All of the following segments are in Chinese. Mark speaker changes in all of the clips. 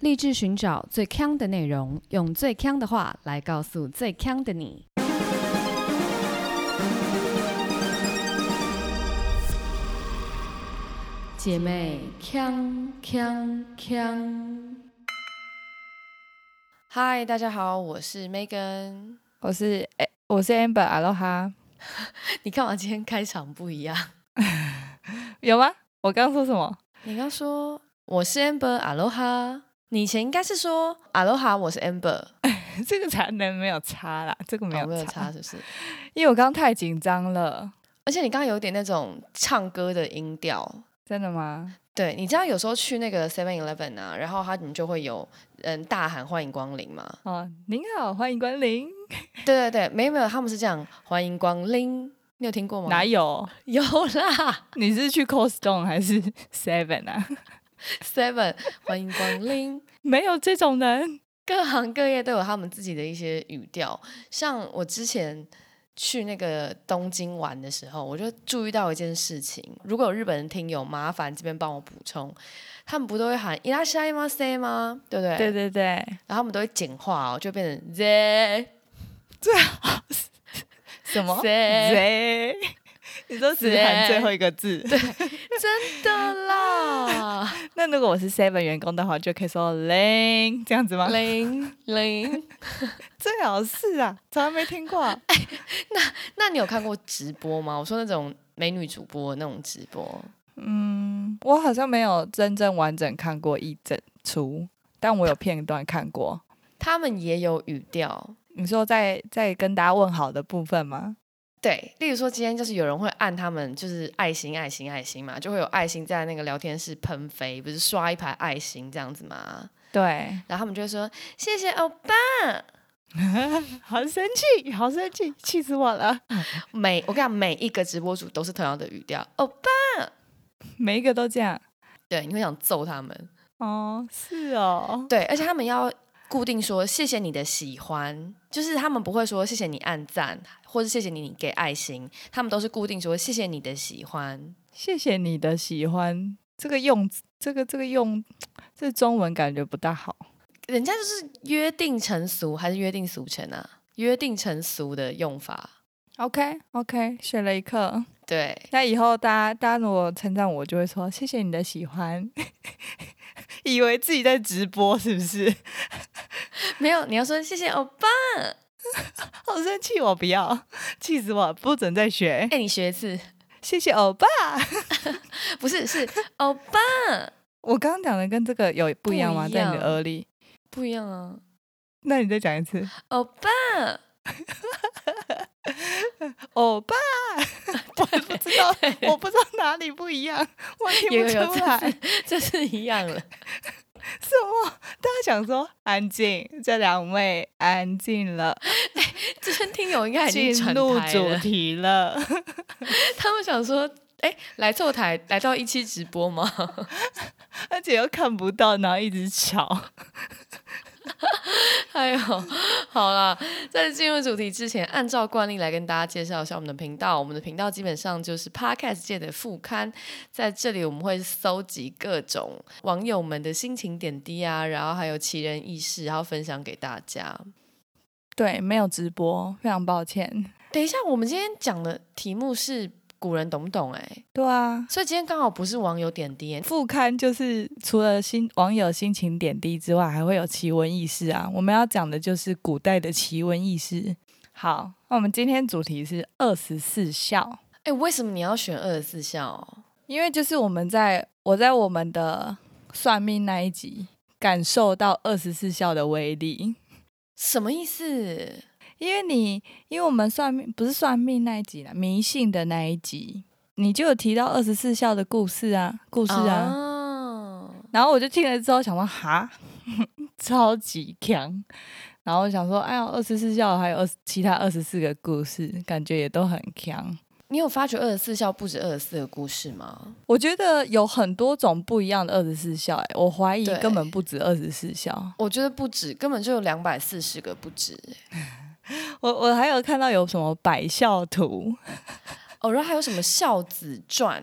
Speaker 1: 立志寻找最强的内容，用最强的话来告诉最强的你。姐妹，强强强！
Speaker 2: 嗨，大家好，我是 Megan。
Speaker 3: 我是诶，我是 Amber，阿罗哈。
Speaker 2: 你干嘛今天开场不一样？
Speaker 3: 有吗？我刚刚说什么？
Speaker 2: 你刚说我是 Amber，阿罗哈。你以前应该是说阿罗哈，我是 Amber。
Speaker 3: 这个才能没有差啦，这个没有
Speaker 2: 没有
Speaker 3: 差，
Speaker 2: 差，是不是？
Speaker 3: 因为我刚刚太紧张了。
Speaker 2: 而且你刚刚有点那种唱歌的音调。
Speaker 3: 真的吗？
Speaker 2: 对，你知道有时候去那个 Seven Eleven 啊，然后他们就会有嗯大喊欢迎光临嘛。
Speaker 3: 哦，您好，欢迎光临。
Speaker 2: 对对对，没有没有，他们是这样欢迎光临，你有听过吗？
Speaker 3: 哪有？
Speaker 2: 有啦
Speaker 3: 你是去 Costco 还是 Seven 啊？
Speaker 2: ，Seven 欢迎光临。
Speaker 3: 没有这种人。
Speaker 2: 各行各业都有他们自己的一些语调，像我之前去那个东京玩的时候，我就注意到一件事情。如果有日本人听友，麻烦这边帮我补充，他们不都会喊伊拉西吗 say 吗？对不对？
Speaker 3: 对对对，
Speaker 2: 然后他们都会简化哦，就变成 z
Speaker 3: 什么 z，Z？你都只喊最后一个字。
Speaker 2: 对真的啦，
Speaker 3: 那如果我是 Seven 员工的话，就可以说零这样子吗？
Speaker 2: 零零。
Speaker 3: 最好是啊，从来没听过。
Speaker 2: 哎，那那你有看过直播吗？我说那种美女主播那种直播，
Speaker 3: 嗯，我好像没有真正完整看过一整出，但我有片段看过。
Speaker 2: 他们也有语调。
Speaker 3: 你说在在跟大家问好的部分吗？
Speaker 2: 对，例如说今天就是有人会按他们就是爱心爱心爱心嘛，就会有爱心在那个聊天室喷飞，不是刷一排爱心这样子吗？
Speaker 3: 对，
Speaker 2: 然后他们就会说谢谢欧巴。
Speaker 3: 好生气，好生气，气死我了！
Speaker 2: 每我跟你讲，每一个直播主都是同样的语调，欧巴。
Speaker 3: 每一个都这样。
Speaker 2: 对，你会想揍他们。
Speaker 3: 哦，是哦，
Speaker 2: 对，而且他们要固定说谢谢你的喜欢，就是他们不会说谢谢你按赞，或者谢谢你你给爱心，他们都是固定说谢谢你的喜欢。
Speaker 3: 谢谢你的喜欢。这个用，这个这个用，这中文感觉不大好。
Speaker 2: 人家就是约定成俗，还是约定俗成啊？约定成俗的用法。
Speaker 3: OK OK，学了一课。
Speaker 2: 对，
Speaker 3: 那以后大家大家如果称赞我，就会说谢谢你的喜欢，以为自己在直播是不是？
Speaker 2: 没有，你要说谢谢欧巴。
Speaker 3: 好生气，我不要，气死我，不准再学。
Speaker 2: 哎，你学一次，
Speaker 3: 谢谢欧巴。
Speaker 2: 不是是欧巴，
Speaker 3: 我刚刚讲的跟这个有不一样吗？在你的耳里？
Speaker 2: 不一样啊，
Speaker 3: 那你再讲一次，
Speaker 2: 欧巴。
Speaker 3: 欧巴。我不知道，我不知道哪里不一样，我听不
Speaker 2: 有有有，
Speaker 3: 出来。
Speaker 2: 这是一样了。
Speaker 3: 什么？大家想说安静，这两位安静了，
Speaker 2: 这些听友应该已经
Speaker 3: 进入主，题了。
Speaker 2: 他们想说，哎，来坐台，来到一期直播吗？
Speaker 3: 而且又看不到，然后一直吵。
Speaker 2: 哎呦，好啦，在进入主题之前，按照惯例来跟大家介绍一下我们的频道。我们的频道基本上就是 Podcast 界的副刊，在这里我们会搜集各种网友们的心情点滴啊，然后还有奇人异事，然后分享给大家。
Speaker 3: 对，没有直播，非常抱歉。
Speaker 2: 等一下，我们今天讲的题目是古人懂不懂、哎，
Speaker 3: 对啊，
Speaker 2: 所以今天刚好不是网友点滴、
Speaker 3: 副刊就是除了心网友心情点滴之外，还会有奇闻异事啊。我们要讲的就是古代的奇闻异事。好，那我们今天主题是二十四孝，
Speaker 2: 哎、为什么你要选二十四孝？
Speaker 3: 因为就是我们在我在我们的算命那一集感受到二十四孝的威力。
Speaker 2: 什么意思？
Speaker 3: 因为你，因为我们算命不是算命那一集啦，迷信的那一集，你就有提到二十四孝的故事啊，故事啊。
Speaker 2: 哦
Speaker 3: 然后我就听了之后想说，哈，超级强。然后我想说，哎呀，二十四孝还有二其他二十四个故事，感觉也都很强。
Speaker 2: 你有发觉二十四孝不止二十四个故事吗？
Speaker 3: 我觉得有很多种不一样的二十四孝，哎，我怀疑根本不止二十四孝。
Speaker 2: 我觉得不止，根本就有两百四十个不止。
Speaker 3: 我我还有看到有什么百孝图，
Speaker 2: 哦，然后还有什么孝子传，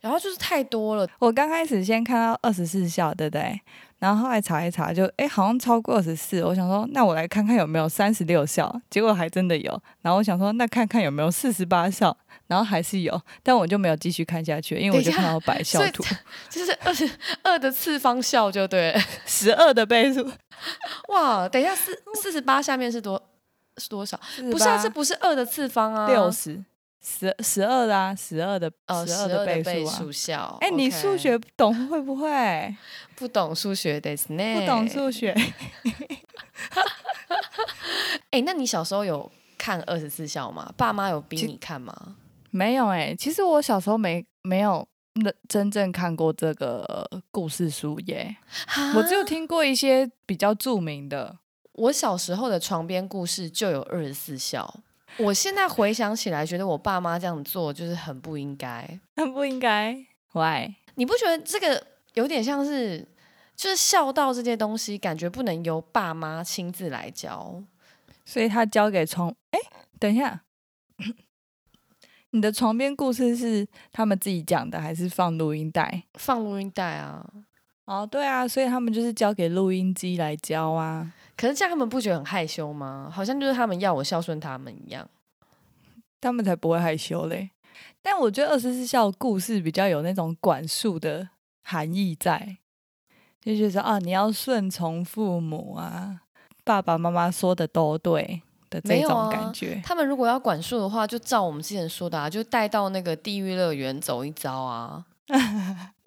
Speaker 2: 然后就是太多了。
Speaker 3: 我刚开始先看到二十四孝，对不对？然后后来查一查就，哎好像超过二十四，我想说那我来看看有没有三十六孝，结果还真的有，然后我想说那看看有没有四十八孝，然后还是有，但我就没有继续看下去，因为我就看到百孝图，
Speaker 2: 就是二十二的次方孝就对了，
Speaker 3: 十二的倍数，
Speaker 2: 哇，等一下四四十八下面是多是多少？不是啊，这不是二的次方啊，
Speaker 3: 六十。十十二啊，十二的十二的倍
Speaker 2: 数啊！
Speaker 3: 哎，你数学懂会不会？
Speaker 2: 不懂数学的是呢？
Speaker 3: 不懂数学。
Speaker 2: 哎，那你小时候有看二十四孝吗？爸妈有逼你看吗？
Speaker 3: 没有哎，其实我小时候没没有真真正看过这个故事书耶。我只有听过一些比较著名的。
Speaker 2: 我小时候的床边故事就有二十四孝。我现在回想起来，觉得我爸妈这样做就是很不应该，
Speaker 3: 很不应该。Why？
Speaker 2: 你不觉得这个有点像是，就是孝道这些东西，感觉不能由爸妈亲自来教，
Speaker 3: 所以他交给床。哎，等一下，你的床边故事是他们自己讲的，还是放录音带？
Speaker 2: 放录音带啊。
Speaker 3: 哦，对啊，所以他们就是交给录音机来教啊。
Speaker 2: 可是这样他们不觉得很害羞吗？好像就是他们要我孝顺他们一样，
Speaker 3: 他们才不会害羞嘞。但我觉得二十四孝故事比较有那种管束的含义在，就觉得啊，你要顺从父母啊，爸爸妈妈说的都对的这种感觉。
Speaker 2: 他们如果要管束的话，就照我们之前说的啊，就带到那个地狱乐园走一遭啊。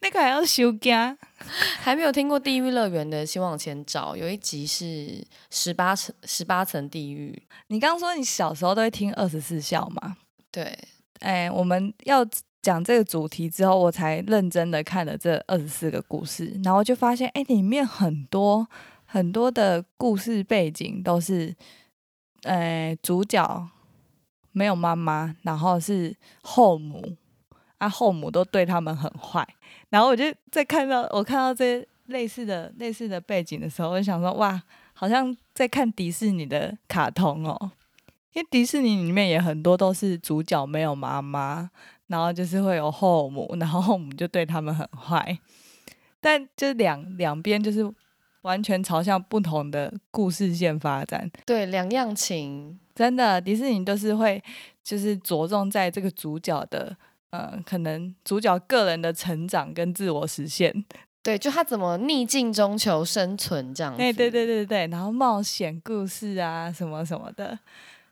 Speaker 3: 那个还要修家，
Speaker 2: 还没有听过地狱乐园的，先往前找。有一集是十八层十八层地狱。
Speaker 3: 你刚刚说你小时候都会听二十四孝吗？
Speaker 2: 对，
Speaker 3: 哎，我们要讲这个主题之后，我才认真的看了这二十四个故事，然后就发现，哎，里面很多很多的故事背景都是，哎，主角没有妈妈，然后是后母。啊，后母都对他们很坏，然后我就在看到我看到这类似的类似的背景的时候，我就想说，哇，好像在看迪士尼的卡通哦，因为迪士尼里面也很多都是主角没有妈妈，然后就是会有后母，然后后母就对他们很坏，但就两两边就是完全朝向不同的故事线发展，
Speaker 2: 对，两样情，
Speaker 3: 真的迪士尼都是会就是着重在这个主角的。呃，可能主角个人的成长跟自我实现，
Speaker 2: 对，就他怎么逆境中求生存这样。
Speaker 3: 哎，对对对对然后冒险故事啊，什么什么的。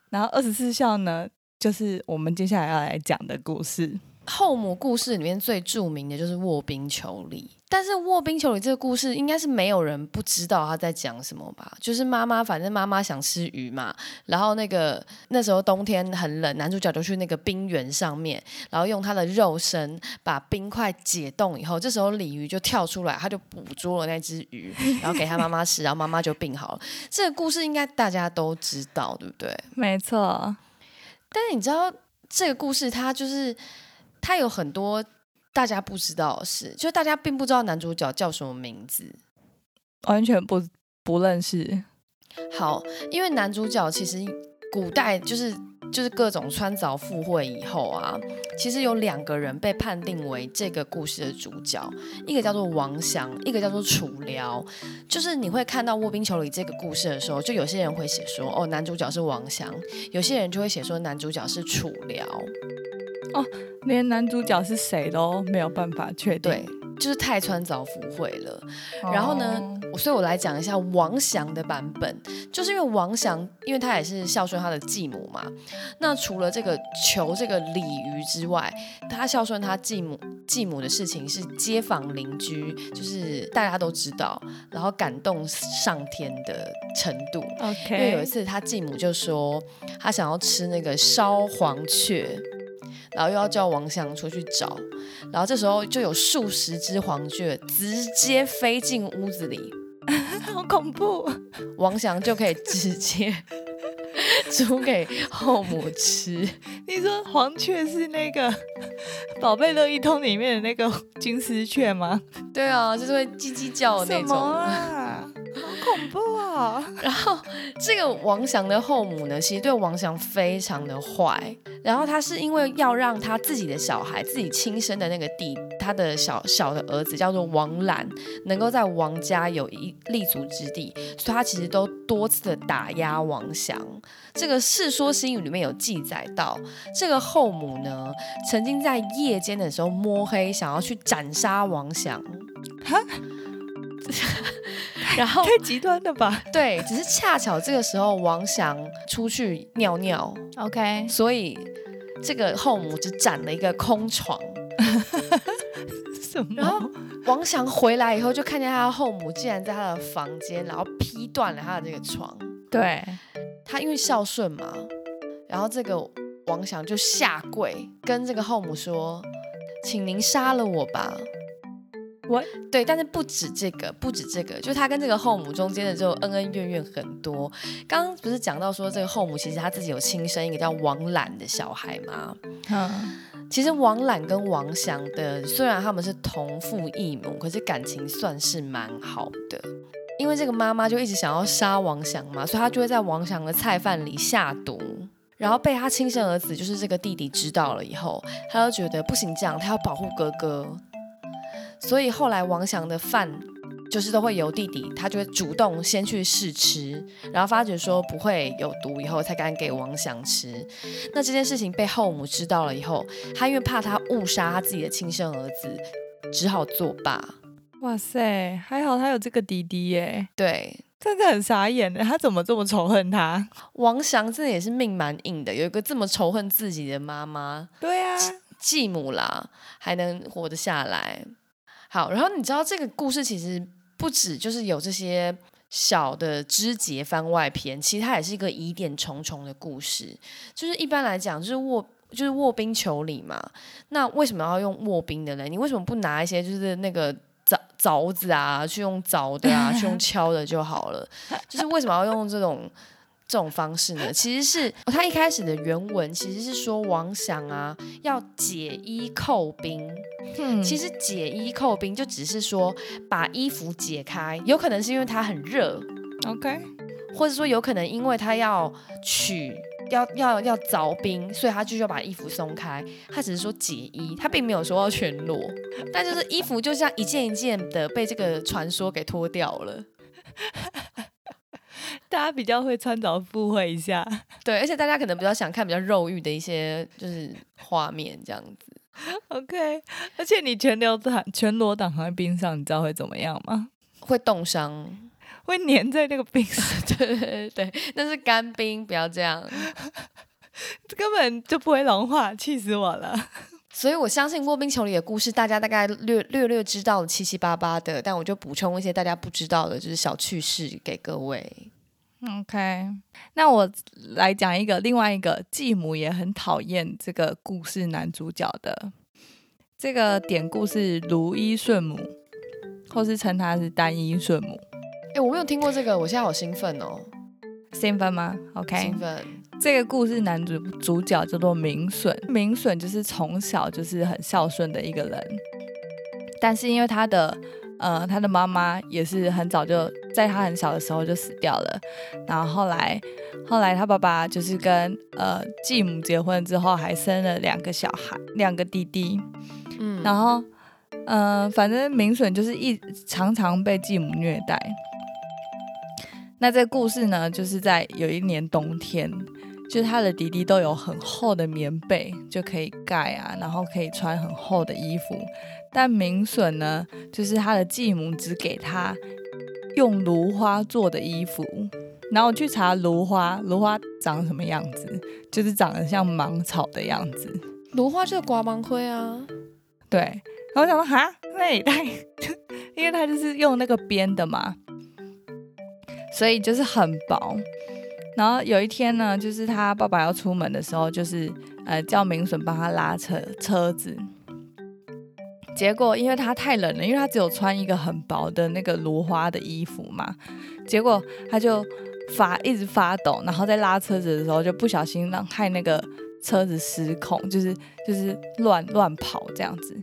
Speaker 3: 然后二十四孝呢，就是我们接下来要来讲的故事。
Speaker 2: 后母故事里面最著名的就是卧冰求鲤。但是卧冰求鲤这个故事应该是没有人不知道他在讲什么吧？就是妈妈，反正妈妈想吃鱼嘛，然后那个那时候冬天很冷，男主角就去那个冰原上面，然后用他的肉身把冰块解冻以后，这时候鲤鱼就跳出来，他就捕捉了那只鱼，然后给他妈妈吃，然后妈妈就病好了。这个故事应该大家都知道，对不对？
Speaker 3: 没错。
Speaker 2: 但是你知道这个故事，它就是它有很多。大家不知道的事，就大家并不知道男主角叫什么名字，
Speaker 3: 完全不不认识。
Speaker 2: 好，因为男主角其实古代就是就是各种穿凿附会以后啊，其实有两个人被判定为这个故事的主角，一个叫做王祥，一个叫做楚辽。就是你会看到《卧冰求鲤》这个故事的时候，就有些人会写说，哦，男主角是王祥，有些人就会写说男主角是楚辽。
Speaker 3: 哦，连男主角是谁都没有办法确定，
Speaker 2: 对，就是太穿凿附会了。然后呢，所以我来讲一下王翔的版本，就是因为王翔，因为他也是孝顺他的继母嘛。那除了这个求这个鲤鱼之外，他孝顺他继母继母的事情是街坊邻居，就是大家都知道，然后感动上天的程度。
Speaker 3: OK，
Speaker 2: 因为有一次他继母就说他想要吃那个烧黄雀。然后又要叫王翔出去找，然后这时候就有数十只黄雀直接飞进屋子里，
Speaker 3: 好恐怖！
Speaker 2: 王翔就可以直接 煮给后母吃。
Speaker 3: 你说黄雀是那个《宝贝乐一通》里面的那个金丝雀吗？
Speaker 2: 对啊，就是会叽叽叫的那种。
Speaker 3: 啊？好恐怖啊！
Speaker 2: 然后这个王祥的后母呢，其实对王祥非常的坏。然后他是因为要让他自己的小孩，自己亲生的那个弟，他的小小的儿子叫做王兰，能够在王家有一立足之地，所以他其实都多次的打压王祥。这个《世说新语》里面有记载到，这个后母呢，曾经在夜间的时候摸黑想要去斩杀王祥。哈。然后
Speaker 3: 太极端了吧？
Speaker 2: 对，只是恰巧这个时候王翔出去尿尿
Speaker 3: ，OK，
Speaker 2: 所以这个后母只占了一个空床。
Speaker 3: 什么？
Speaker 2: 然后王翔回来以后，就看见他的后母竟然在他的房间，然后劈断了他的这个床。
Speaker 3: 对，
Speaker 2: 他因为孝顺嘛，然后这个王翔就下跪跟这个后母说：“请您杀了我吧。”
Speaker 3: 我
Speaker 2: 对，但是不止这个，不止这个，就他跟这个后母中间的这种恩恩怨怨很多。刚刚不是讲到说这个后母其实他自己有亲生一个叫王览的小孩吗？嗯，其实王览跟王祥的虽然他们是同父异母，可是感情算是蛮好的。因为这个妈妈就一直想要杀王祥嘛，所以她就会在王祥的菜饭里下毒，然后被他亲生儿子就是这个弟弟知道了以后，他就觉得不行，这样他要保护哥哥。所以后来王祥的饭就是都会由弟弟，他就会主动先去试吃，然后发觉说不会有毒以后才敢给王祥吃。那这件事情被后母知道了以后，他因为怕他误杀他自己的亲生儿子，只好作罢。
Speaker 3: 哇塞，还好他有这个弟弟耶。
Speaker 2: 对，
Speaker 3: 真的很傻眼的，他怎么这么仇恨他？
Speaker 2: 王翔真的也是命蛮硬的，有一个这么仇恨自己的妈妈，
Speaker 3: 对啊，
Speaker 2: 继母啦，还能活得下来。好，然后你知道这个故事其实不止就是有这些小的枝节番外篇，其实它也是一个疑点重重的故事。就是一般来讲，就是卧就是卧冰求鲤嘛。那为什么要用卧冰的呢？你为什么不拿一些就是那个凿凿子啊，去用凿的啊，去用 敲的就好了？就是为什么要用这种？这种方式呢，其实是他一开始的原文其实是说王祥啊要解衣扣冰。嗯，其实解衣扣冰就只是说把衣服解开，有可能是因为它很热
Speaker 3: ，OK，
Speaker 2: 或者说有可能因为他要取要要要凿冰，所以他就要把衣服松开。他只是说解衣，他并没有说要全裸，但就是衣服就像一件一件的被这个传说给脱掉了。
Speaker 3: 大家比较会穿着附会一下，
Speaker 2: 对，而且大家可能比较想看比较肉欲的一些就是画面这样子。
Speaker 3: OK，而且你全裸躺全裸躺在冰上，你知道会怎么样吗？
Speaker 2: 会冻伤，
Speaker 3: 会粘在那个冰上。
Speaker 2: 对对对，那是干冰，不要这样，
Speaker 3: 根本就不会融化，气死我了。
Speaker 2: 所以我相信卧冰求鲤的故事，大家大概略略略知道了七七八八的，但我就补充一些大家不知道的，就是小趣事给各位。
Speaker 3: OK，那我来讲一个另外一个继母也很讨厌这个故事男主角的这个典故是如一顺母，或是称他是单一顺母。
Speaker 2: 哎，我没有听过这个，我现在好兴奋哦！
Speaker 3: 兴奋吗？OK，
Speaker 2: 兴奋。
Speaker 3: 这个故事男主主角叫做明顺，明顺就是从小就是很孝顺的一个人，但是因为他的。呃，他的妈妈也是很早就在他很小的时候就死掉了，然后后来，后来他爸爸就是跟呃继母结婚之后，还生了两个小孩，两个弟弟，嗯，然后，嗯，反正明顺就是一常常被继母虐待。那这个故事呢，就是在有一年冬天，就是他的弟弟都有很厚的棉被就可以盖啊，然后可以穿很厚的衣服。但明笋呢，就是他的继母只给他用芦花做的衣服，然后我去查芦花，芦花长什么样子，就是长得像芒草的样子。
Speaker 2: 芦花就是刮芒灰啊，
Speaker 3: 对。然后我想说，哈，那也太，因为他就是用那个编的嘛，所以就是很薄。然后有一天呢，就是他爸爸要出门的时候，就是呃叫明笋帮他拉车车子。结果，因为他太冷了，因为他只有穿一个很薄的那个芦花的衣服嘛，结果他就发一直发抖，然后在拉车子的时候就不小心让害那个车子失控，就是就是乱乱跑这样子，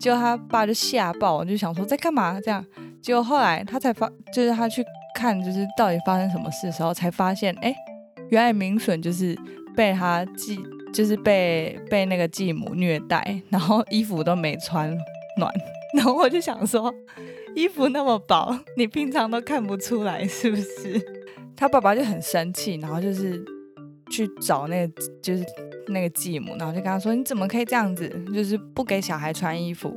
Speaker 3: 结果他爸就吓爆，就想说在干嘛这样，结果后来他才发，就是他去看，就是到底发生什么事的时候，才发现，哎，原来明笋就是被他继，就是被被那个继母虐待，然后衣服都没穿。暖。然后我就想说，衣服那么薄，你平常都看不出来是不是？他爸爸就很生气，然后就是去找那个就是那个继母，然后就跟他说：“你怎么可以这样子？就是不给小孩穿衣服。”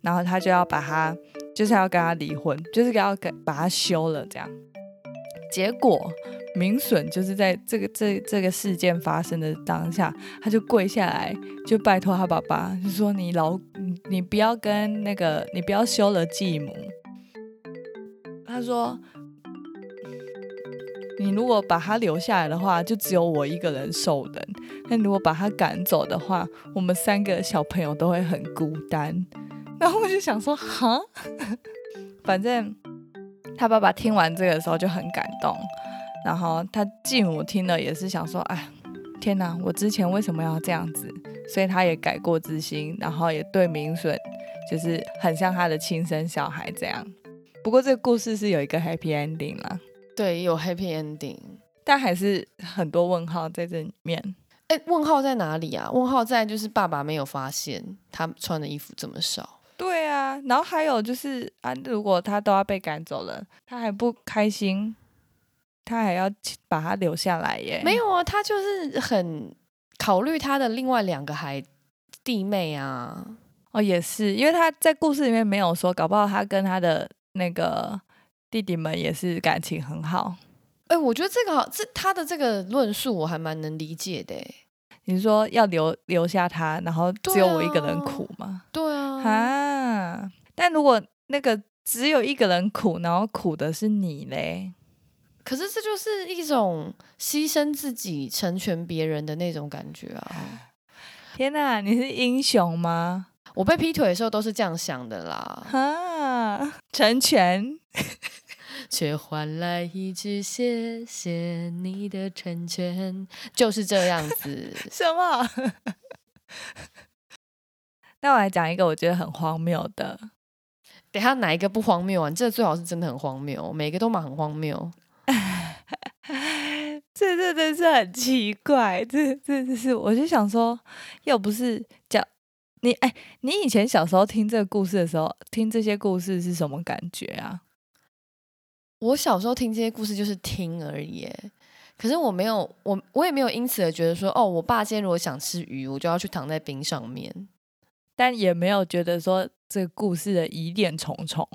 Speaker 3: 然后他就要把他，就是要跟他离婚，就是要给把他休了这样。结果明笋就是在这个这这个事件发生的当下，他就跪下来，就拜托他爸爸，就说：“你老你不要跟那个你不要休了继母。”他说。你如果把他留下来的话，就只有我一个人受人；那如果把他赶走的话，我们三个小朋友都会很孤单。然后我就想说，哈，反正他爸爸听完这个的时候就很感动。然后他继母听了也是想说，哎，天哪，我之前为什么要这样子？所以他也改过自新，然后也对明顺就是很像他的亲生小孩这样。不过这个故事是有一个 happy ending 啦。
Speaker 2: 对，有 happy ending，
Speaker 3: 但还是很多问号在这里面。
Speaker 2: 哎，问号在哪里啊？问号在就是爸爸没有发现他穿的衣服这么少。
Speaker 3: 对啊，然后还有就是啊，如果他都要被赶走了，他还不开心，他还要把他留下来耶？
Speaker 2: 没有啊，他就是很考虑他的另外两个孩弟妹啊。
Speaker 3: 哦，也是，因为他在故事里面没有说，搞不好他跟他的那个。弟弟们也是感情很好，
Speaker 2: 哎，我觉得这个好这他的这个论述我还蛮能理解的。
Speaker 3: 你说要留留下他，然后只有我一个人苦吗？
Speaker 2: 对啊，
Speaker 3: 啊！但如果那个只有一个人苦，然后苦的是你嘞？
Speaker 2: 可是这就是一种牺牲自己成全别人的那种感觉啊！
Speaker 3: 天哪，你是英雄吗？
Speaker 2: 我被劈腿的时候都是这样想的啦。
Speaker 3: 哈，成全。
Speaker 2: 却换来一句谢谢你的成全，就是这样子。
Speaker 3: 什么？那我来讲一个我觉得很荒谬的。
Speaker 2: 等下哪一个不荒谬啊？这最好是真的很荒谬，每个都蛮很荒谬。
Speaker 3: 这 这真是很奇怪，这这这是我就想说，又不是讲你哎，你以前小时候听这个故事的时候，听这些故事是什么感觉啊？
Speaker 2: 我小时候听这些故事就是听而已，可是我没有，我我也没有因此而觉得说，哦，我爸今天如果想吃鱼，我就要去躺在冰上面，
Speaker 3: 但也没有觉得说这个故事的疑点重重，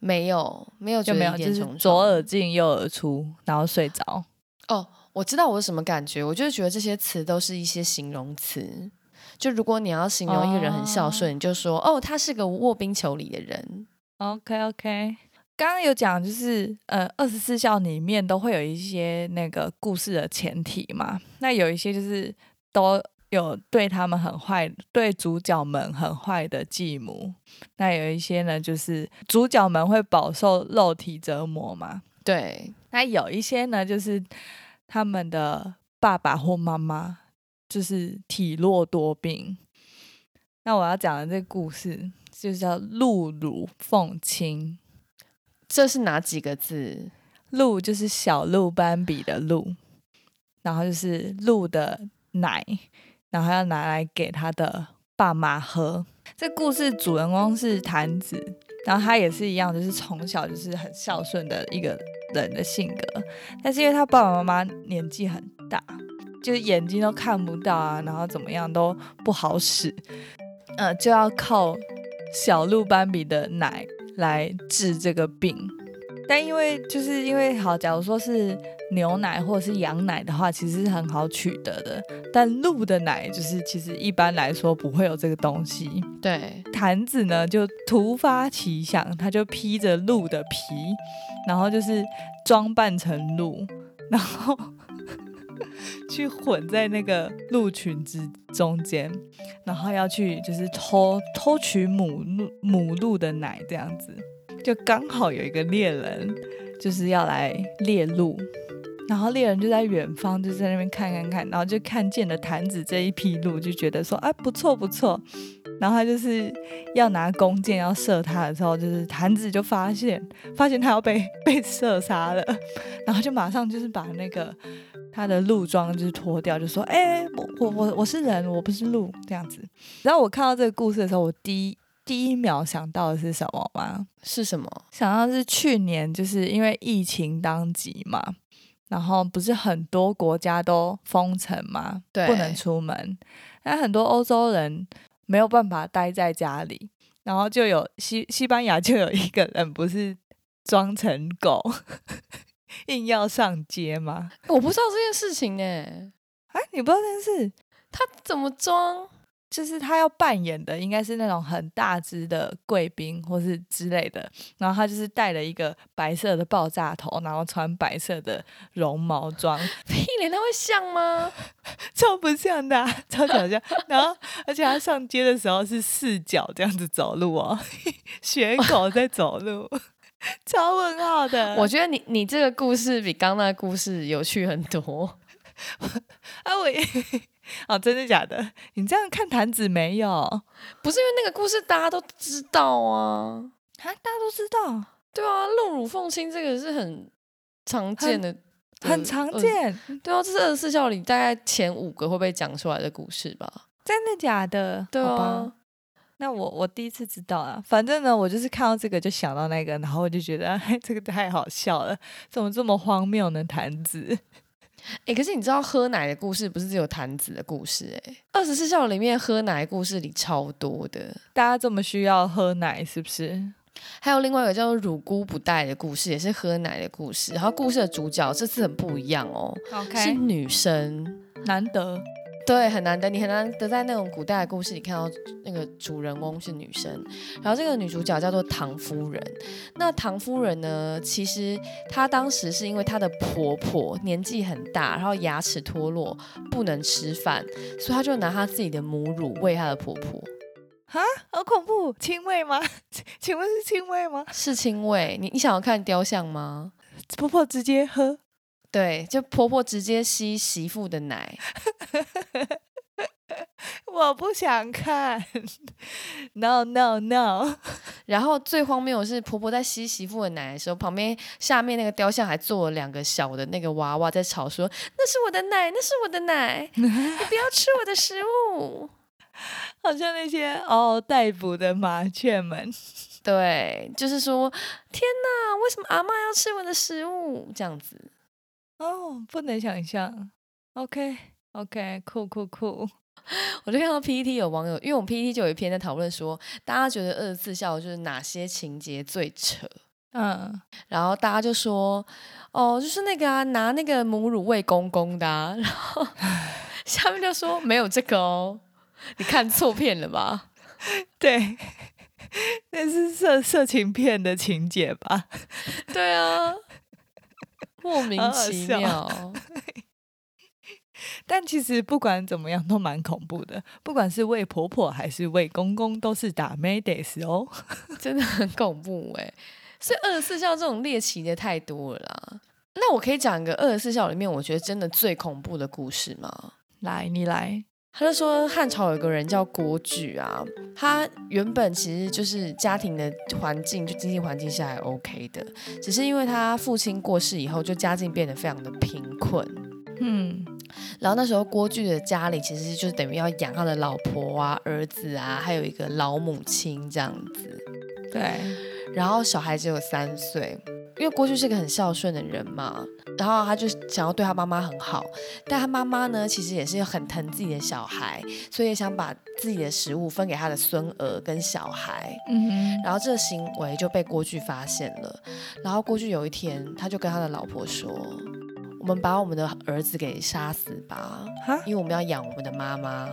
Speaker 2: 没有，没有，
Speaker 3: 就没有，就是左耳进右耳出，然后睡着。
Speaker 2: 哦，我知道我是什么感觉，我就是觉得这些词都是一些形容词，就如果你要形容一个人很孝顺，你就说，哦，他是个卧冰求鲤的人。
Speaker 3: OK，OK。刚刚有讲，就是呃，二十四孝里面都会有一些那个故事的前提嘛。那有一些就是都有对他们很坏，对主角们很坏的继母。那有一些呢，就是主角们会饱受肉体折磨嘛。
Speaker 2: 对。
Speaker 3: 那有一些呢，就是他们的爸爸或妈妈就是体弱多病。那我要讲的这个故事就叫露乳奉亲。
Speaker 2: 这是哪几个字？
Speaker 3: 鹿就是小鹿斑比的鹿，然后就是鹿的奶，然后要拿来给他的爸妈喝。这故事主人公是坛子，然后他也是一样，就是从小就是很孝顺的一个人的性格。但是因为他爸爸妈妈年纪很大，就是眼睛都看不到啊，然后怎么样都不好使，呃，就要靠小鹿斑比的奶。来治这个病，但因为就是因为好，假如说是牛奶或者是羊奶的话，其实是很好取得的。但鹿的奶就是其实一般来说不会有这个东西。
Speaker 2: 对，
Speaker 3: 坛子呢就突发奇想，他就披着鹿的皮，然后就是装扮成鹿，然后 去混在那个鹿群之中间，然后要去就是偷偷取母鹿母鹿的奶，这样子就刚好有一个猎人就是要来猎鹿，然后猎人就在远方就在那边看看看，然后就看见了坛子这一批鹿，就觉得说哎不错不错，然后他就是要拿弓箭要射他的时候，就是坛子就发现发现他要被被射杀了，然后就马上就是把那个他的鹿装就是脱掉，就说：“哎、我我我我是人，我不是鹿。”这样子。然后我看到这个故事的时候，我第一第一秒想到的是什么吗？
Speaker 2: 是什么？
Speaker 3: 想到是去年就是因为疫情当急嘛，然后不是很多国家都封城嘛，
Speaker 2: 对
Speaker 3: 不能出门，那很多欧洲人没有办法待在家里，然后就有西西班牙就有一个人不是装成狗，硬要上街吗？
Speaker 2: 我不知道这件事情呢，
Speaker 3: 哎，你不知道这件事？
Speaker 2: 他怎么装？
Speaker 3: 就是他要扮演的应该是那种很大只的贵宾或是之类的，然后他就是戴了一个白色的爆炸头，然后穿白色的绒毛装，
Speaker 2: 一脸，他会像吗？
Speaker 3: 超不像的啊、超搞笑。然后而且他上街的时候是四脚这样子走路哦，学狗在走路，超问号的。
Speaker 2: 我觉得你你这个故事比刚刚那个故事有趣很多。
Speaker 3: 啊我也 哦，真的假的？你这样看坛子没有？啊，
Speaker 2: 不是因为那个故事大家都知道啊，啊
Speaker 3: 大家都知道，
Speaker 2: 对啊，露乳奉亲这个是很常见的，
Speaker 3: 很常
Speaker 2: 呃
Speaker 3: 见，
Speaker 2: 对啊，这是二十四孝里大概前五个会被讲出来的故事吧？
Speaker 3: 真的假的？
Speaker 2: 对啊，
Speaker 3: 那我我第一次知道啊，反正呢，我就是看到这个就想到那个，然后我就觉得，哎，这个太好笑了，怎么这么荒谬呢？坛子，
Speaker 2: 哎、可是你知道喝奶的故事不是只有坛子的故事、哎，二十四孝里面喝奶的故事里超多的，
Speaker 3: 大家这么需要喝奶，是不是？
Speaker 2: 还有另外一个叫做乳姑不带的故事，也是喝奶的故事。然后故事的主角这次很不一样哦，是女生。
Speaker 3: 难得，
Speaker 2: 对，很难得，你很难得在那种古代的故事里看到那个主人翁是女生，然后这个女主角叫做唐夫人。那唐夫人呢，其实她当时是因为她的婆婆年纪很大，然后牙齿脱落，不能吃饭，所以她就拿她自己的母乳喂她的婆婆，啊
Speaker 3: 好恐怖，亲喂吗？请 请问是亲喂吗？
Speaker 2: 是亲喂。你你想要看雕像吗？
Speaker 3: 婆婆直接喝，
Speaker 2: 对，就婆婆直接吸媳妇的奶，
Speaker 3: 我不想看，no no no，
Speaker 2: 然后最荒谬的是，婆婆在吸媳妇的奶的时候，旁边下面那个雕像还坐了两个小的那个娃娃在吵说：“那是我的奶，那是我的奶，你不要吃我的食物。
Speaker 3: 好像那些哦逮捕的麻雀们，”
Speaker 2: 对，就是说，天哪，为什么阿妈要吃我的食物？这样子，
Speaker 3: 哦，不能想象，OK OK，酷酷酷，
Speaker 2: 我就看到 PPT 有网友，因为我们 PPT 就有一篇在讨论说，大家觉得二十四孝就是哪些情节最扯。
Speaker 3: 嗯，
Speaker 2: 然后大家就说，哦，就是那个啊，拿那个母乳喂公公的、啊，然后 下面就说没有这个哦，你看错片了吧？
Speaker 3: 对，那是色色情片的情节吧？
Speaker 2: 对啊，莫名其妙。
Speaker 3: 但其实不管怎么样都蛮恐怖的，不管是为婆婆还是为公公，都是打 Maydays 哦。
Speaker 2: 真的很恐怖哎、所以二十四孝这种猎奇的太多了啦。那我可以讲一个二十四孝里面我觉得真的最恐怖的故事吗？
Speaker 3: 来，你来，
Speaker 2: 他就说汉朝有个人叫郭巨啊，他原本其实就是家庭的环境，就经济环境是还 OK 的，只是因为他父亲过世以后，就家境变得非常的贫困。
Speaker 3: 嗯，
Speaker 2: 然后那时候郭巨的家里其实就是等于要养他的老婆啊、儿子啊，还有一个老母亲这样子。
Speaker 3: 对，
Speaker 2: 然后小孩只有三岁，因为郭巨是个很孝顺的人嘛，然后他就想要对他妈妈很好，但他妈妈呢，其实也是很疼自己的小孩，所以也想把自己的食物分给他的孙儿跟小孩。
Speaker 3: 嗯哼，
Speaker 2: 然后这个行为就被郭巨发现了，然后郭巨有一天他就跟他的老婆说：“我们把我们的儿子给杀死吧，因为我们要养我们的妈妈。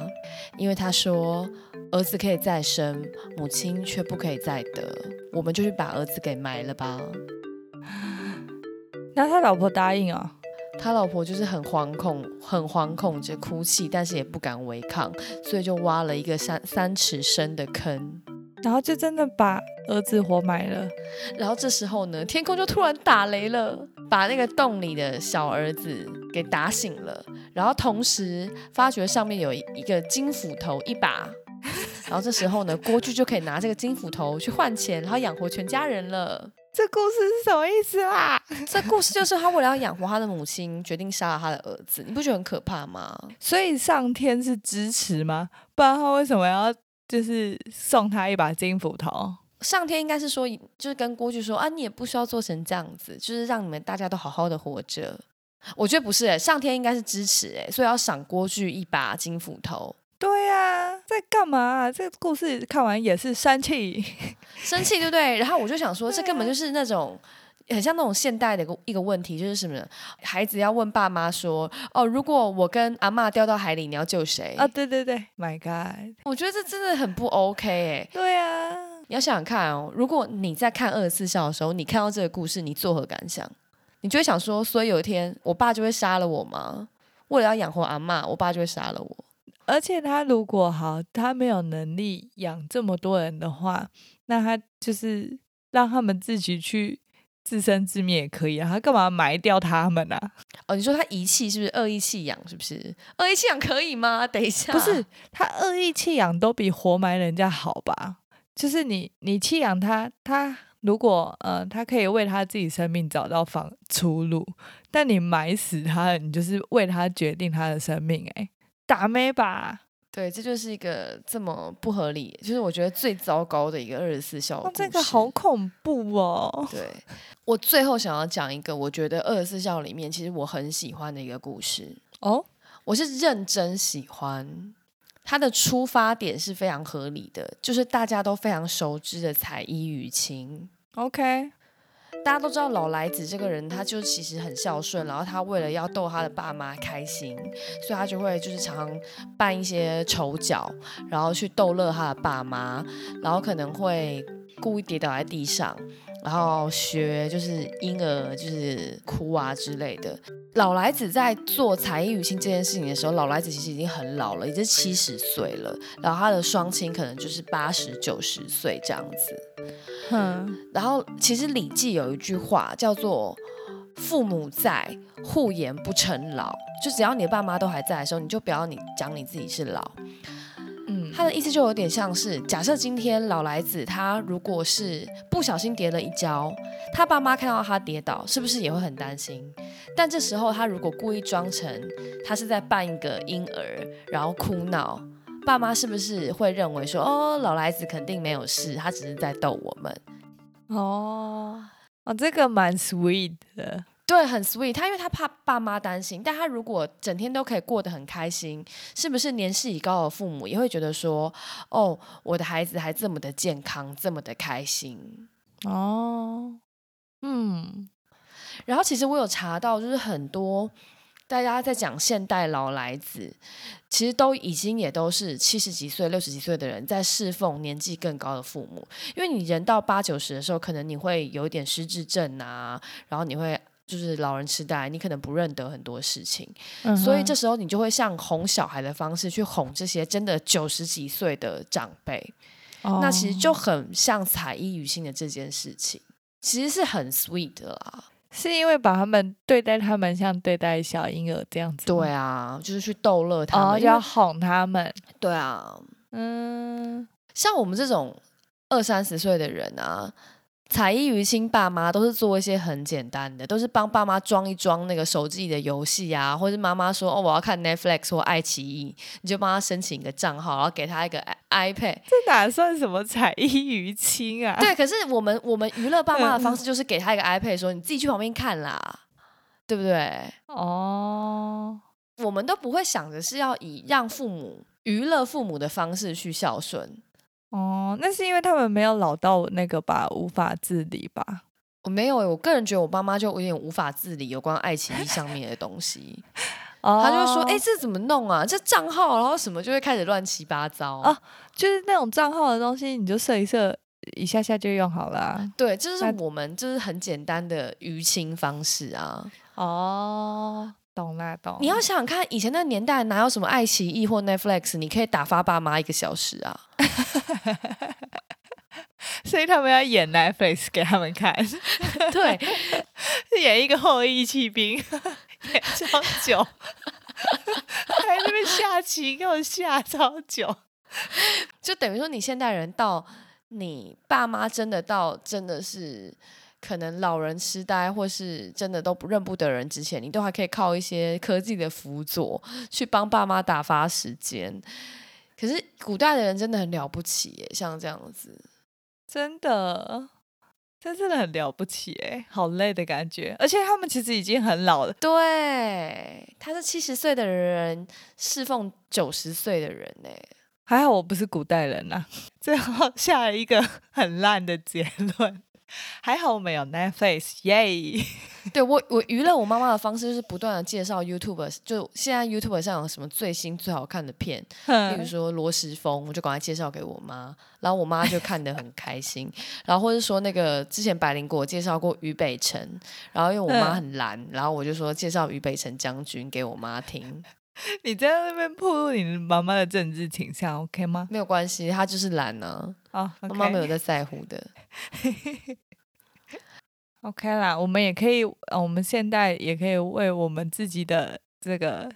Speaker 2: 因为他说儿子可以再生，母亲却不可以再得，我们就去把儿子给埋了吧。
Speaker 3: 那他老婆答应啊。
Speaker 2: 他老婆就是很惶恐，很惶恐着哭泣，但是也不敢违抗，所以就挖了一个三三尺深的坑。
Speaker 3: 然后就真的把儿子活埋了。
Speaker 2: 然后这时候呢，天空就突然打雷了，把那个洞里的小儿子给打醒了。然后同时发觉上面有一一个金斧头一把，然后这时候呢，郭巨就可以拿这个金斧头去换钱，然后养活全家人了。
Speaker 3: 这故事是什么意思啦？
Speaker 2: 这故事就是他为了要养活他的母亲，决定杀了他的儿子。你不觉得很可怕吗？
Speaker 3: 所以上天是支持吗？不然他为什么要就是送他一把金斧头？
Speaker 2: 上天应该是说，就是跟郭巨说啊，你也不需要做成这样子，就是让你们大家都好好的活着。我觉得不是哎、上天应该是支持哎、所以要赏郭巨一把金斧头。
Speaker 3: 在干嘛啊、这个故事看完也是生气。
Speaker 2: 生气，对不对？然后我就想说，这根本就是那种。很像那种现代的一个一个问题，就是什么呢？孩子要问爸妈说：“哦，如果我跟阿妈掉到海里，你要救谁？”
Speaker 3: 啊，对对对，My God，
Speaker 2: 我觉得这真的很不 OK 哎！
Speaker 3: 对啊，
Speaker 2: 你要想想看哦，如果你在看二十四孝的时候，你看到这个故事，你作何感想？你就会想说，所以有一天我爸就会杀了我吗？为了要养活阿妈，我爸就会杀了我。
Speaker 3: 而且他如果好，他没有能力养这么多人的话，那他就是让他们自己去自生自灭也可以啊，他干嘛埋掉他们啊？
Speaker 2: 哦，你说他遗弃是不是恶意弃养？是不是恶意弃养可以吗？等一下，
Speaker 3: 不是，他恶意弃养都比活埋人家好吧？就是你你弃养他，他如果呃他可以为他自己生命找到方出路，但你埋死他，你就是为他决定他的生命、欸，打妹吧？
Speaker 2: 对，这就是一个这么不合理，就是我觉得最糟糕的一个二十四孝
Speaker 3: 这个好恐怖哦！
Speaker 2: 对，我最后想要讲一个，我觉得二十四孝里面其实我很喜欢的一个故事，
Speaker 3: 哦，
Speaker 2: 我是认真喜欢。它的出发点是非常合理的，就是大家都非常熟知的彩衣娱亲。
Speaker 3: OK，
Speaker 2: 大家都知道老来子这个人，他就其实很孝顺，然后他为了要逗他的爸妈开心，所以他就会就是常常扮一些丑角，然后去逗乐他的爸妈，然后可能会故意跌倒在地上，然后学就是婴儿就是哭啊之类的。老来子在做才艺与亲这件事情的时候，老来子其实已经很老了，已经七十岁了，然后他的双亲可能就是八十九十岁这样子。
Speaker 3: 哼，
Speaker 2: 然后其实《礼记》有一句话叫做“父母在，护言不成老”，就只要你的爸妈都还在的时候，你就不要你讲你自己是老。
Speaker 3: 嗯，
Speaker 2: 他的意思就有点像是，假设今天老来子他如果是不小心跌了一跤，他爸妈看到他跌倒，是不是也会很担心？但这时候他如果故意装成他是在扮一个婴儿，然后哭闹，爸妈是不是会认为说，哦，老来子肯定没有事，他只是在逗我们？
Speaker 3: 哦，哦，这个蛮 sweet 的，
Speaker 2: 对，很 sweet。他因为他怕爸妈担心，但他如果整天都可以过得很开心，是不是年事已高的父母也会觉得说，哦，我的孩子还这么的健康，这么的开心？
Speaker 3: 哦，嗯，
Speaker 2: 然后其实我有查到，就是很多大家在讲现代老来子，其实都已经也都是七十几岁、六十几岁的人在侍奉年纪更高的父母，因为你人到八九十的时候，可能你会有一点失智症啊，然后你会。就是老人痴呆，你可能不认得很多事情，
Speaker 3: 嗯
Speaker 2: 所以这时候你就会像哄小孩的方式去哄这些真的九十几岁的长辈，那其实就
Speaker 3: 哦
Speaker 2: 很像彩衣娱亲的这件事情，其实是很 sweet 的啦。
Speaker 3: 是因为把他们对待他们像对待小婴儿这样子，
Speaker 2: 对啊，就是去逗乐他们，
Speaker 3: 哦，
Speaker 2: 因为
Speaker 3: 要哄他们，
Speaker 2: 对啊，
Speaker 3: 嗯，
Speaker 2: 像我们这种二三十岁的人啊，彩衣娱亲爸妈都是做一些很简单的，都是帮爸妈装一装那个手机里的游戏啊，或者妈妈说哦我要看 Netflix 或爱奇艺，你就帮他申请一个账号，然后给他一个 iPad。
Speaker 3: 这哪算什么彩衣娱亲啊？
Speaker 2: 对，可是我们我们娱乐爸妈的方式就是给他一个 iPad，说你自己去旁边看啦，对不对？
Speaker 3: 哦，
Speaker 2: 我们都不会想着是要以让父母娱乐父母的方式去孝顺。
Speaker 3: 哦，那是因为他们没有老到那个吧，无法自理吧？
Speaker 2: 我没有欸，我个人觉得我爸妈就有点无法自理有关爱奇艺上面的东西，
Speaker 3: 哦
Speaker 2: 她就会说：“哎、这怎么弄啊？这账号，然后什么就会开始乱七八糟。
Speaker 3: 哦就是那种账号的东西，你就设一设，一下下就用好了啊、
Speaker 2: 对，这就是我们就是很简单的舆情方式啊。
Speaker 3: 哦，懂啦，懂。
Speaker 2: 你要想想看，以前那个年代哪有什么爱奇艺或 Netflix，你可以打发爸妈一个小时啊？
Speaker 3: 所以他们要演 Netflix 给他们看，
Speaker 2: 对，
Speaker 3: 演一个后羿骑兵，演超久，还在那边下棋，给我下超久。
Speaker 2: 就等于说你现代人到你爸妈真的到真的是可能老人痴呆或是真的都不认不得人之前，你都还可以靠一些科技的辅佐去帮爸妈打发时间。可是古代的人真的很了不起耶，像这样子，
Speaker 3: 真的，这真的很了不起哎，好累的感觉，而且他们其实已经很老了。
Speaker 2: 对，他是七十岁的人侍奉九十岁的人呢。
Speaker 3: 还好我不是古代人呐，最后下了一个很烂的结论。还好我们有 Netflix，耶！
Speaker 2: 对我，我娱乐我妈妈的方式就是不断的介绍 YouTube，就现在 YouTube 上有什么最新最好看的片，比如说罗时丰，我就赶快介绍给我妈，然后我妈就看得很开心。然后或者说那个之前百灵果介绍过俞北辰，然后因为我妈很懒，然后我就说介绍俞北辰将军给我妈听。
Speaker 3: 你在那边暴露你妈妈的政治倾向，OK 吗？
Speaker 2: 没有关系，她就是懒呢。
Speaker 3: 哦，
Speaker 2: 妈妈没有在在乎的。
Speaker 3: OK 啦，我们也可以，我们现在也可以为我们自己的这个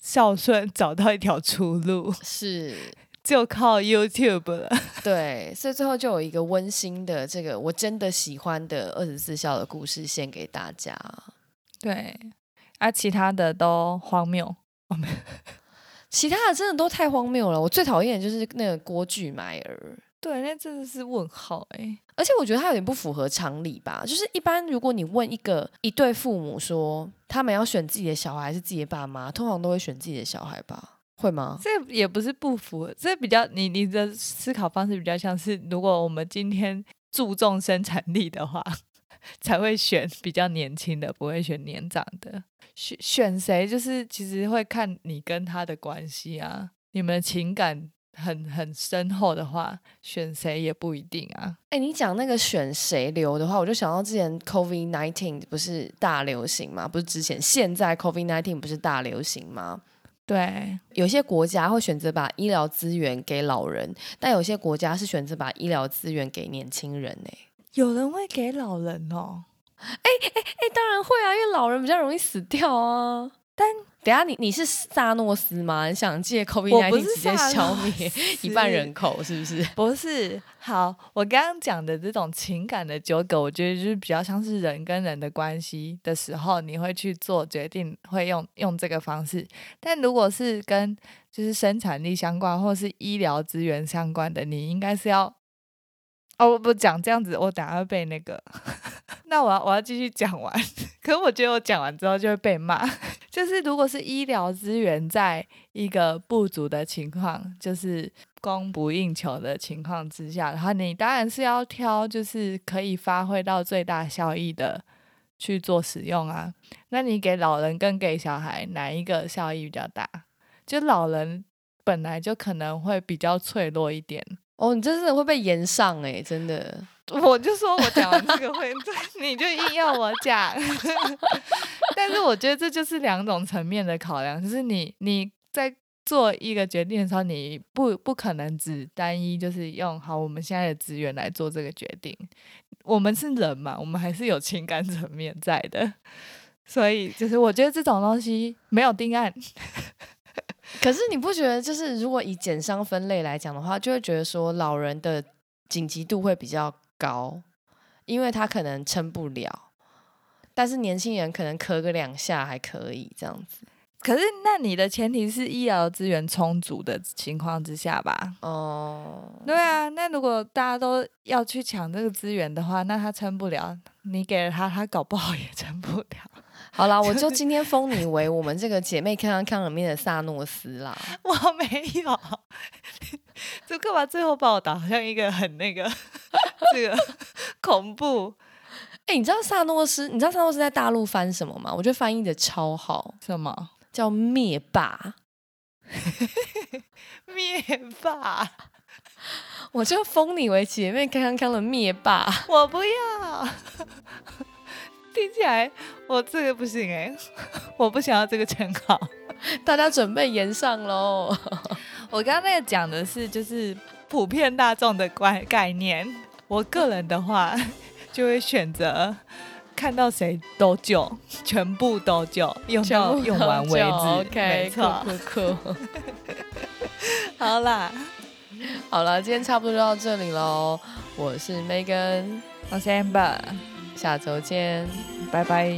Speaker 3: 孝顺 找到一条出路，
Speaker 2: 是
Speaker 3: 就靠 YouTube 了。
Speaker 2: 对，所以最后就有一个温馨的这个我真的喜欢的二十四孝的故事献给大家。
Speaker 3: 对，啊，其他的都荒谬。
Speaker 2: 其他的真的都太荒谬了。我最讨厌的就是那个郭巨埋儿，
Speaker 3: 对，那真的是问号哎。
Speaker 2: 而且我觉得他有点不符合常理吧。就是一般如果你问一个一对父母说他们要选自己的小孩还是自己的爸妈，通常都会选自己的小孩吧？会吗？
Speaker 3: 这也不是不符合，这比较你你的思考方式比较像是，如果我们今天注重生产力的话。才会选比较年轻的，不会选年长的。选选谁，就是其实会看你跟他的关系啊。你们情感很很深厚的话，选谁也不一定啊。
Speaker 2: 哎，你讲那个选谁留的话，我就想到之前 COVID nineteen 不是大流行吗？不是之前，现在 COVID nineteen 不是大流行吗？
Speaker 3: 对，
Speaker 2: 有些国家会选择把医疗资源给老人，但有些国家是选择把医疗资源给年轻人呢。
Speaker 3: 有人会给老人哦，
Speaker 2: 哎哎哎，当然会啊，因为老人比较容易死掉啊。但等下你你是萨诺斯吗？你想借 COVID-19 直接消灭一半人口是不是？
Speaker 3: 不是。好，我刚刚讲的这种情感的纠葛，我觉得就是比较像是人跟人的关系的时候，你会去做决定，会用用这个方式。但如果是跟就是生产力相关，或是医疗资源相关的，你应该是要。哦，我不讲这样子，我等下会被那个。那我要我要继续讲完，可是我觉得我讲完之后就会被骂。就是如果是医疗资源在一个不足的情况，就是供不应求的情况之下，然后你当然是要挑就是可以发挥到最大效益的去做使用啊。那你给老人跟给小孩哪一个效益比较大？就老人本来就可能会比较脆弱一点。
Speaker 2: 哦，你真的会被延上哎，真的。
Speaker 3: 我就说我讲完这个会，你就硬要我讲。但是我觉得这就是两种层面的考量，就是你你在做一个决定的时候，你不不可能只单一就是用好我们现在的资源来做这个决定。我们是人嘛，我们还是有情感层面在的。所以就是我觉得这种东西没有定案。
Speaker 2: 可是你不觉得，就是如果以减伤分类来讲的话，就会觉得说老人的紧急度会比较高，因为他可能撑不了，但是年轻人可能咳个两下还可以这样子。
Speaker 3: 可是那你的前提是医疗资源充足的情况之下吧？哦，对啊，那如果大家都要去抢这个资源的话，那他撑不了，你给了他，他搞不好也撑不了。
Speaker 2: 好啦，我就今天封你为我们这个姐妹康康康里面的萨诺斯啦。
Speaker 3: 我没有，就干嘛最后把我打好像一个很那个 这个恐怖？
Speaker 2: 哎，你知道萨诺斯？你知道萨诺斯在大陆翻什么吗？我觉得翻译的超好。
Speaker 3: 什么
Speaker 2: 叫灭霸？
Speaker 3: 灭霸？
Speaker 2: 我就封你为姐妹康康康的灭霸。
Speaker 3: 我不要。听起来我这个不行哎，我不想要这个称号。
Speaker 2: 大家准备延上喽。
Speaker 3: 我刚刚那个讲的是就是普遍大众的观概念，我个人的话就会选择看到谁都救，全部都救，用到用完为止。
Speaker 2: OK，
Speaker 3: 没错，
Speaker 2: 酷酷。
Speaker 3: 好啦，
Speaker 2: 好了，今天差不多就到这里喽。我是 Megan，
Speaker 3: 我是 Amber，
Speaker 2: 下周见。
Speaker 3: 拜拜。